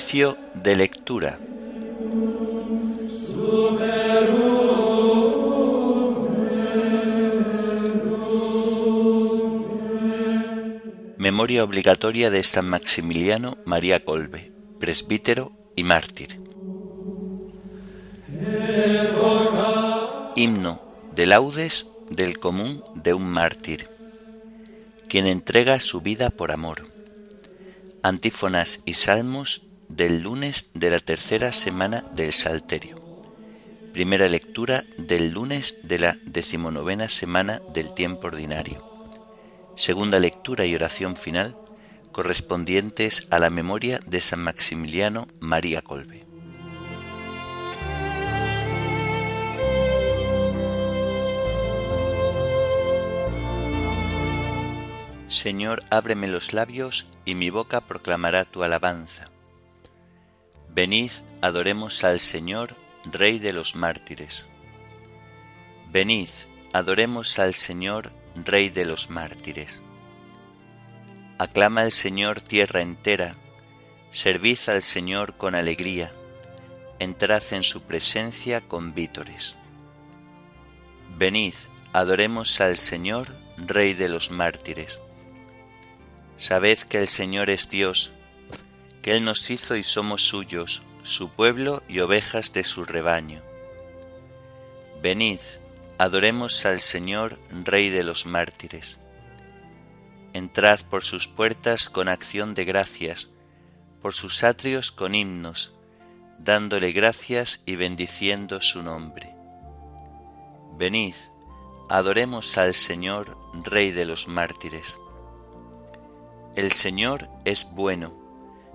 De lectura. Memoria obligatoria de San Maximiliano María Colbe, presbítero y mártir. Himno de laudes del común de un mártir, quien entrega su vida por amor. Antífonas y salmos del lunes de la tercera semana del Salterio. Primera lectura del lunes de la decimonovena semana del tiempo ordinario. Segunda lectura y oración final correspondientes a la memoria de San Maximiliano María Colbe. Señor, ábreme los labios y mi boca proclamará tu alabanza. Venid, adoremos al Señor, Rey de los mártires. Venid, adoremos al Señor, Rey de los mártires. Aclama al Señor tierra entera, servid al Señor con alegría, entrad en su presencia con vítores. Venid, adoremos al Señor, Rey de los mártires. Sabed que el Señor es Dios, que Él nos hizo y somos suyos, su pueblo y ovejas de su rebaño. Venid, adoremos al Señor, Rey de los mártires. Entrad por sus puertas con acción de gracias, por sus atrios con himnos, dándole gracias y bendiciendo su nombre. Venid, adoremos al Señor, Rey de los mártires. El Señor es bueno,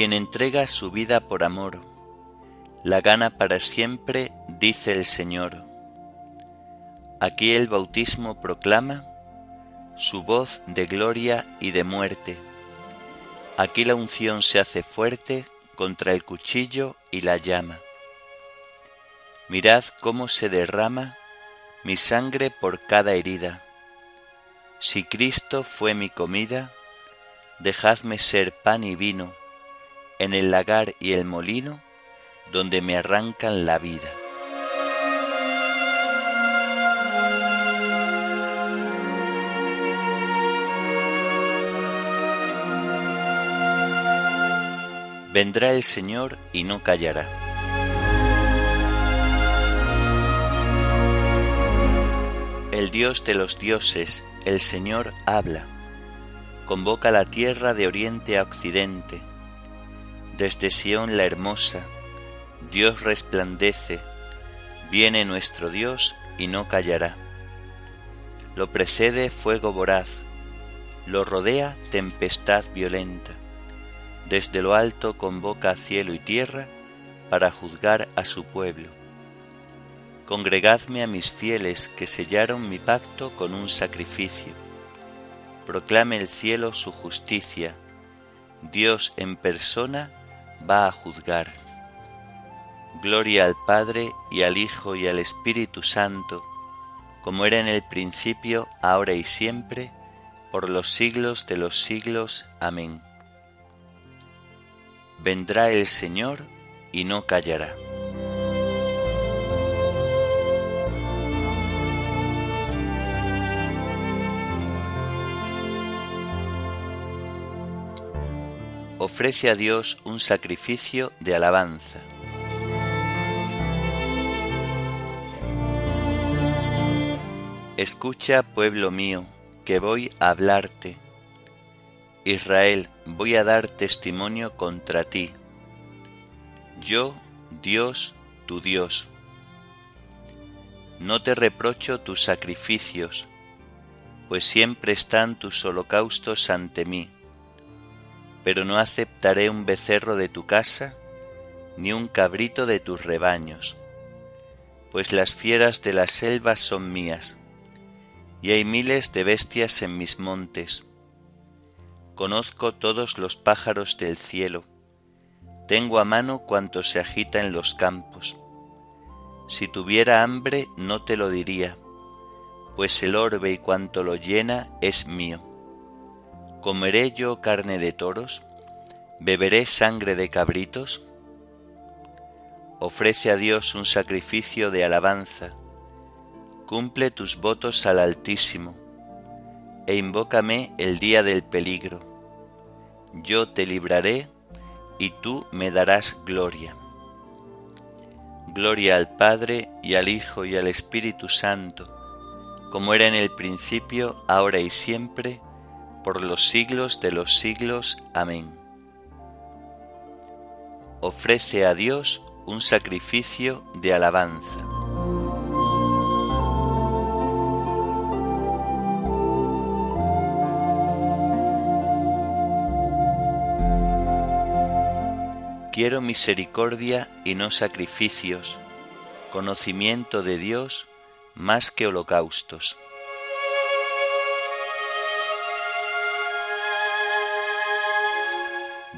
Quien entrega su vida por amor, la gana para siempre, dice el Señor. Aquí el bautismo proclama su voz de gloria y de muerte. Aquí la unción se hace fuerte contra el cuchillo y la llama. Mirad cómo se derrama mi sangre por cada herida. Si Cristo fue mi comida, dejadme ser pan y vino en el lagar y el molino donde me arrancan la vida. Vendrá el Señor y no callará. El Dios de los dioses, el Señor, habla. Convoca la tierra de oriente a occidente. Desde Sión la hermosa, Dios resplandece. Viene nuestro Dios y no callará. Lo precede fuego voraz, lo rodea tempestad violenta desde lo alto convoca a cielo y tierra para juzgar a su pueblo. Congregadme a mis fieles que sellaron mi pacto con un sacrificio. Proclame el cielo su justicia. Dios en persona va a juzgar. Gloria al Padre y al Hijo y al Espíritu Santo, como era en el principio, ahora y siempre, por los siglos de los siglos. Amén vendrá el Señor y no callará. Ofrece a Dios un sacrificio de alabanza. Escucha, pueblo mío, que voy a hablarte Israel, voy a dar testimonio contra ti. Yo, Dios, tu Dios. No te reprocho tus sacrificios, pues siempre están tus holocaustos ante mí. Pero no aceptaré un becerro de tu casa, ni un cabrito de tus rebaños, pues las fieras de la selva son mías, y hay miles de bestias en mis montes. Conozco todos los pájaros del cielo, tengo a mano cuanto se agita en los campos. Si tuviera hambre no te lo diría, pues el orbe y cuanto lo llena es mío. ¿Comeré yo carne de toros? ¿Beberé sangre de cabritos? Ofrece a Dios un sacrificio de alabanza, cumple tus votos al Altísimo, e invócame el día del peligro. Yo te libraré y tú me darás gloria. Gloria al Padre y al Hijo y al Espíritu Santo, como era en el principio, ahora y siempre, por los siglos de los siglos. Amén. Ofrece a Dios un sacrificio de alabanza. Quiero misericordia y no sacrificios, conocimiento de Dios más que holocaustos.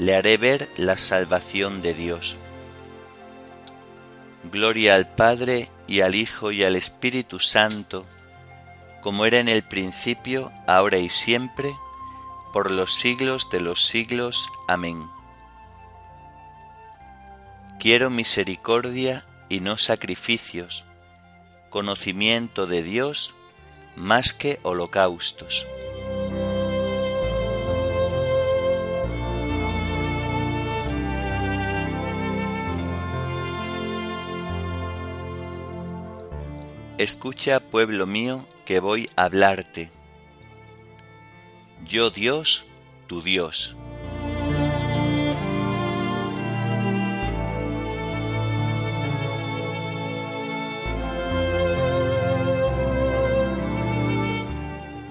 le haré ver la salvación de Dios. Gloria al Padre y al Hijo y al Espíritu Santo, como era en el principio, ahora y siempre, por los siglos de los siglos. Amén. Quiero misericordia y no sacrificios, conocimiento de Dios más que holocaustos. Escucha, pueblo mío, que voy a hablarte yo Dios, tu Dios.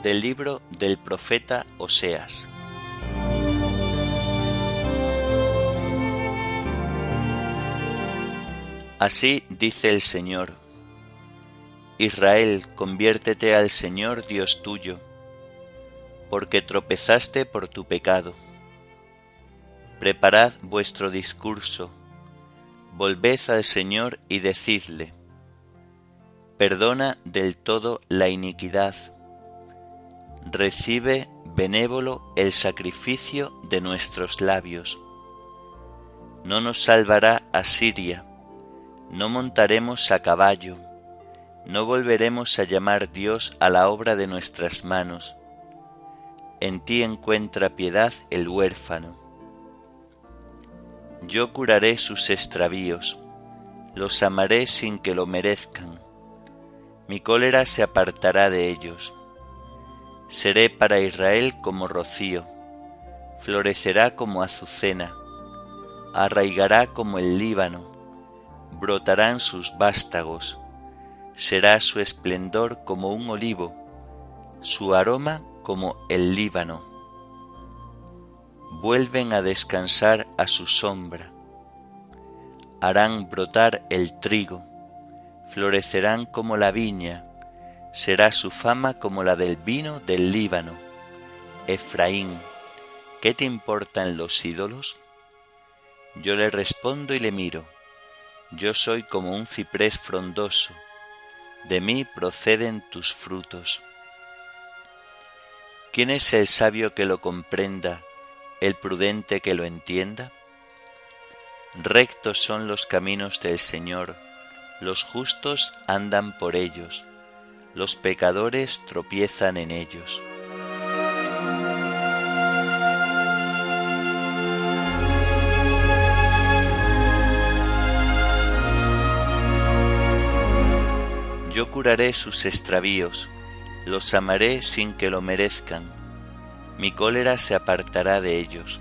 Del libro del profeta Oseas. Así dice el Señor. Israel, conviértete al Señor Dios tuyo porque tropezaste por tu pecado. Preparad vuestro discurso, volved al Señor y decidle, perdona del todo la iniquidad, recibe benévolo el sacrificio de nuestros labios. No nos salvará Asiria, no montaremos a caballo, no volveremos a llamar Dios a la obra de nuestras manos en ti encuentra piedad el huérfano. Yo curaré sus extravíos, los amaré sin que lo merezcan. Mi cólera se apartará de ellos. Seré para Israel como rocío, florecerá como azucena, arraigará como el Líbano, brotarán sus vástagos, será su esplendor como un olivo, su aroma como el Líbano. Vuelven a descansar a su sombra. Harán brotar el trigo, florecerán como la viña, será su fama como la del vino del Líbano. Efraín, ¿qué te importan los ídolos? Yo le respondo y le miro. Yo soy como un ciprés frondoso, de mí proceden tus frutos. ¿Quién es el sabio que lo comprenda, el prudente que lo entienda? Rectos son los caminos del Señor, los justos andan por ellos, los pecadores tropiezan en ellos. Yo curaré sus extravíos, los amaré sin que lo merezcan, mi cólera se apartará de ellos.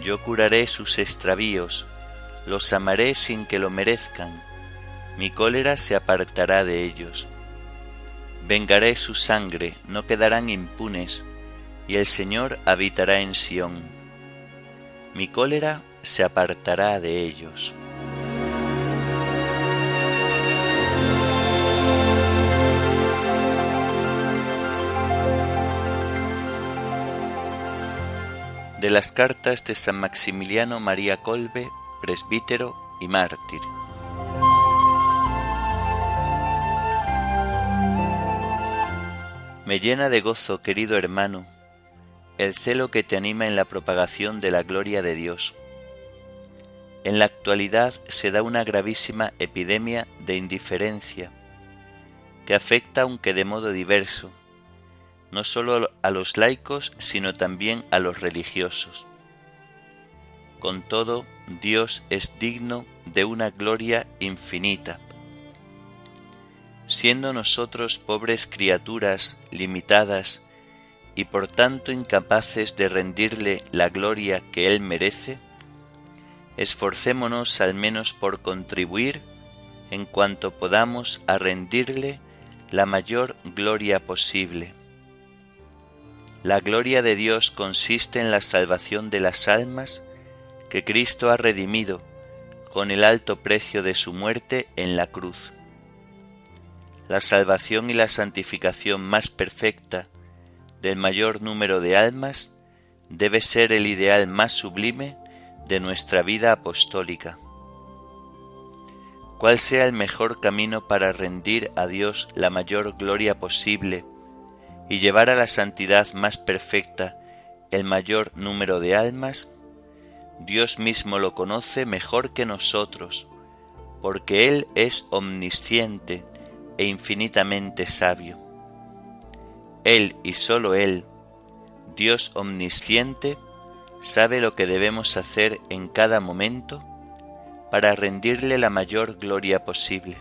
Yo curaré sus extravíos, los amaré sin que lo merezcan, mi cólera se apartará de ellos. Vengaré su sangre, no quedarán impunes, y el Señor habitará en Sión. Mi cólera se apartará de ellos. De las cartas de San Maximiliano María Colbe, presbítero y mártir. Me llena de gozo, querido hermano, el celo que te anima en la propagación de la gloria de Dios. En la actualidad se da una gravísima epidemia de indiferencia que afecta aunque de modo diverso no solo a los laicos, sino también a los religiosos. Con todo, Dios es digno de una gloria infinita. Siendo nosotros pobres criaturas limitadas y por tanto incapaces de rendirle la gloria que Él merece, esforcémonos al menos por contribuir en cuanto podamos a rendirle la mayor gloria posible la gloria de Dios consiste en la salvación de las almas que Cristo ha redimido con el alto precio de su muerte en la cruz. La salvación y la santificación más perfecta del mayor número de almas debe ser el ideal más sublime de nuestra vida apostólica. ¿Cuál sea el mejor camino para rendir a Dios la mayor gloria posible y llevar a la santidad más perfecta el mayor número de almas, Dios mismo lo conoce mejor que nosotros, porque Él es omnisciente e infinitamente sabio. Él y sólo Él, Dios omnisciente, sabe lo que debemos hacer en cada momento para rendirle la mayor gloria posible.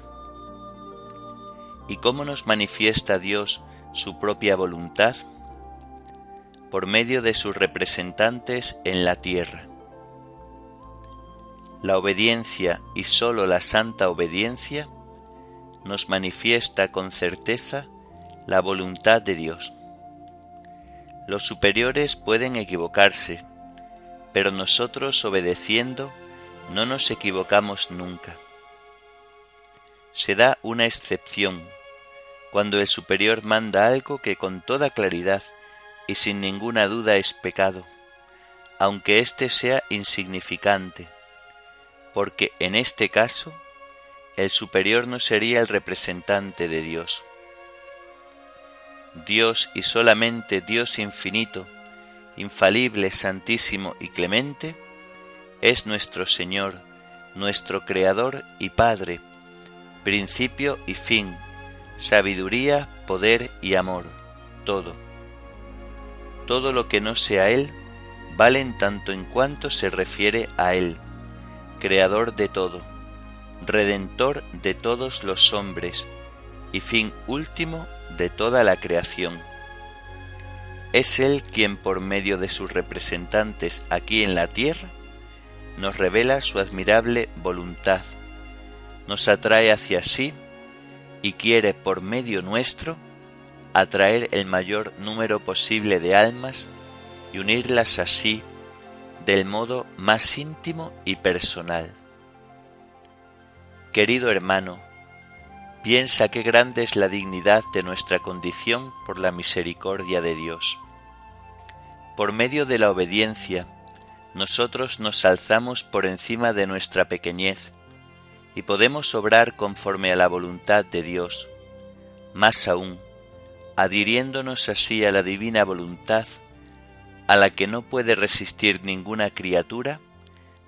¿Y cómo nos manifiesta Dios su propia voluntad por medio de sus representantes en la tierra. La obediencia y sólo la santa obediencia nos manifiesta con certeza la voluntad de Dios. Los superiores pueden equivocarse, pero nosotros obedeciendo no nos equivocamos nunca. Se da una excepción cuando el superior manda algo que con toda claridad y sin ninguna duda es pecado, aunque éste sea insignificante, porque en este caso el superior no sería el representante de Dios. Dios y solamente Dios infinito, infalible, santísimo y clemente, es nuestro Señor, nuestro Creador y Padre, principio y fin, sabiduría, poder y amor, todo. Todo lo que no sea Él vale en tanto en cuanto se refiere a Él, Creador de todo, Redentor de todos los hombres y fin último de toda la creación. Es Él quien por medio de sus representantes aquí en la tierra nos revela su admirable voluntad, nos atrae hacia sí y quiere por medio nuestro atraer el mayor número posible de almas y unirlas así del modo más íntimo y personal. Querido hermano, Piensa qué grande es la dignidad de nuestra condición por la misericordia de Dios. Por medio de la obediencia, nosotros nos alzamos por encima de nuestra pequeñez y podemos obrar conforme a la voluntad de Dios. Más aún, adhiriéndonos así a la divina voluntad, a la que no puede resistir ninguna criatura,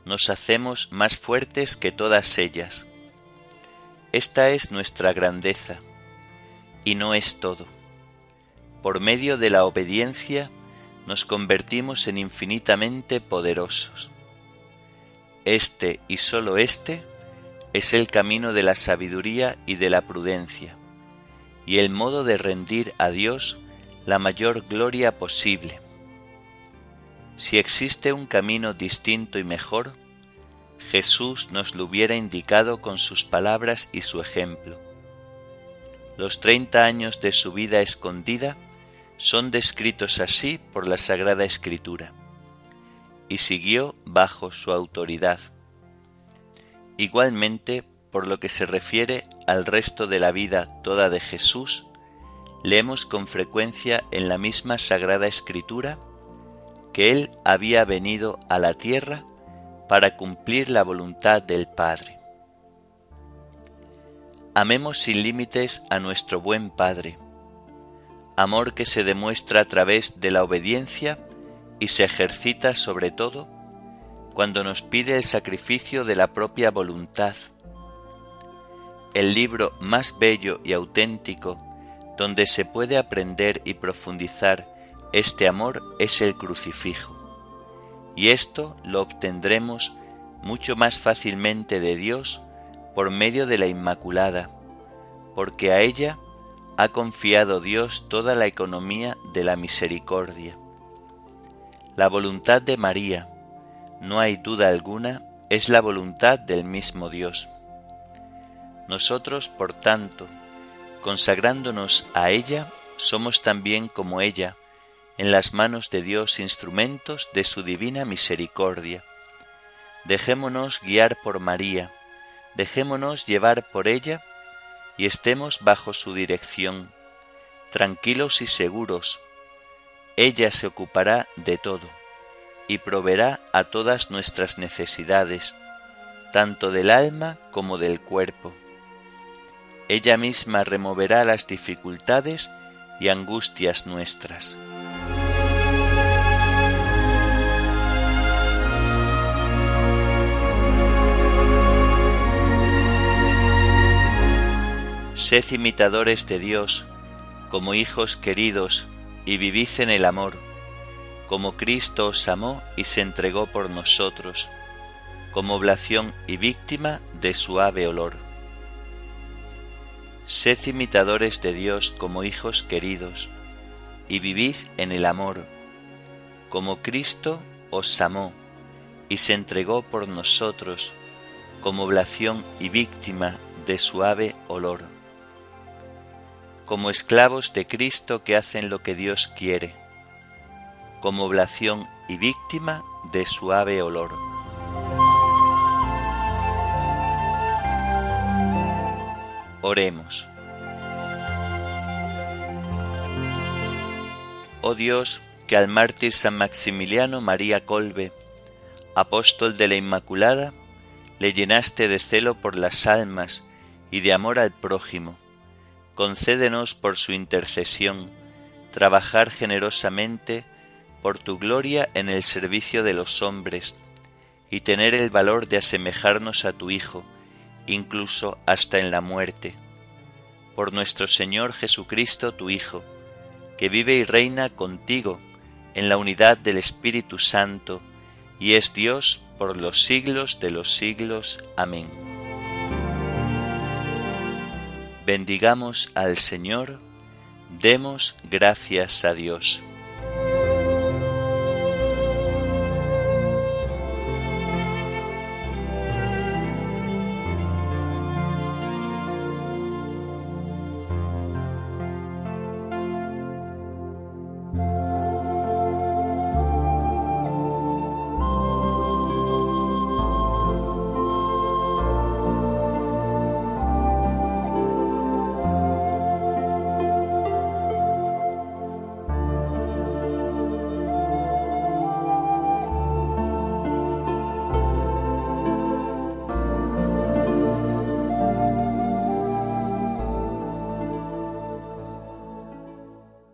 nos hacemos más fuertes que todas ellas. Esta es nuestra grandeza, y no es todo. Por medio de la obediencia nos convertimos en infinitamente poderosos. Este y sólo este es el camino de la sabiduría y de la prudencia y el modo de rendir a Dios la mayor gloria posible. Si existe un camino distinto y mejor, Jesús nos lo hubiera indicado con sus palabras y su ejemplo. Los treinta años de su vida escondida son descritos así por la Sagrada Escritura, y siguió bajo su autoridad. Igualmente, por lo que se refiere al resto de la vida toda de Jesús, leemos con frecuencia en la misma Sagrada Escritura que Él había venido a la tierra para cumplir la voluntad del Padre. Amemos sin límites a nuestro buen Padre, amor que se demuestra a través de la obediencia y se ejercita sobre todo cuando nos pide el sacrificio de la propia voluntad el libro más bello y auténtico donde se puede aprender y profundizar este amor es el crucifijo. Y esto lo obtendremos mucho más fácilmente de Dios por medio de la Inmaculada, porque a ella ha confiado Dios toda la economía de la misericordia. La voluntad de María, no hay duda alguna, es la voluntad del mismo Dios. Nosotros, por tanto, consagrándonos a ella, somos también como ella, en las manos de Dios instrumentos de su divina misericordia. Dejémonos guiar por María, dejémonos llevar por ella y estemos bajo su dirección, tranquilos y seguros. Ella se ocupará de todo y proveerá a todas nuestras necesidades, tanto del alma como del cuerpo ella misma removerá las dificultades y angustias nuestras. Sed imitadores de Dios, como hijos queridos, y vivid en el amor, como Cristo os amó y se entregó por nosotros, como oblación y víctima de suave olor. Sed imitadores de Dios como hijos queridos, y vivid en el amor, como Cristo os amó y se entregó por nosotros como oblación y víctima de suave olor, como esclavos de Cristo que hacen lo que Dios quiere, como oblación y víctima de suave olor. Oremos. Oh Dios, que al mártir San Maximiliano María Colbe, apóstol de la Inmaculada, le llenaste de celo por las almas y de amor al prójimo, concédenos por su intercesión trabajar generosamente por tu gloria en el servicio de los hombres y tener el valor de asemejarnos a tu Hijo, incluso hasta en la muerte. Por nuestro Señor Jesucristo, tu Hijo, que vive y reina contigo en la unidad del Espíritu Santo, y es Dios por los siglos de los siglos. Amén. Bendigamos al Señor, demos gracias a Dios.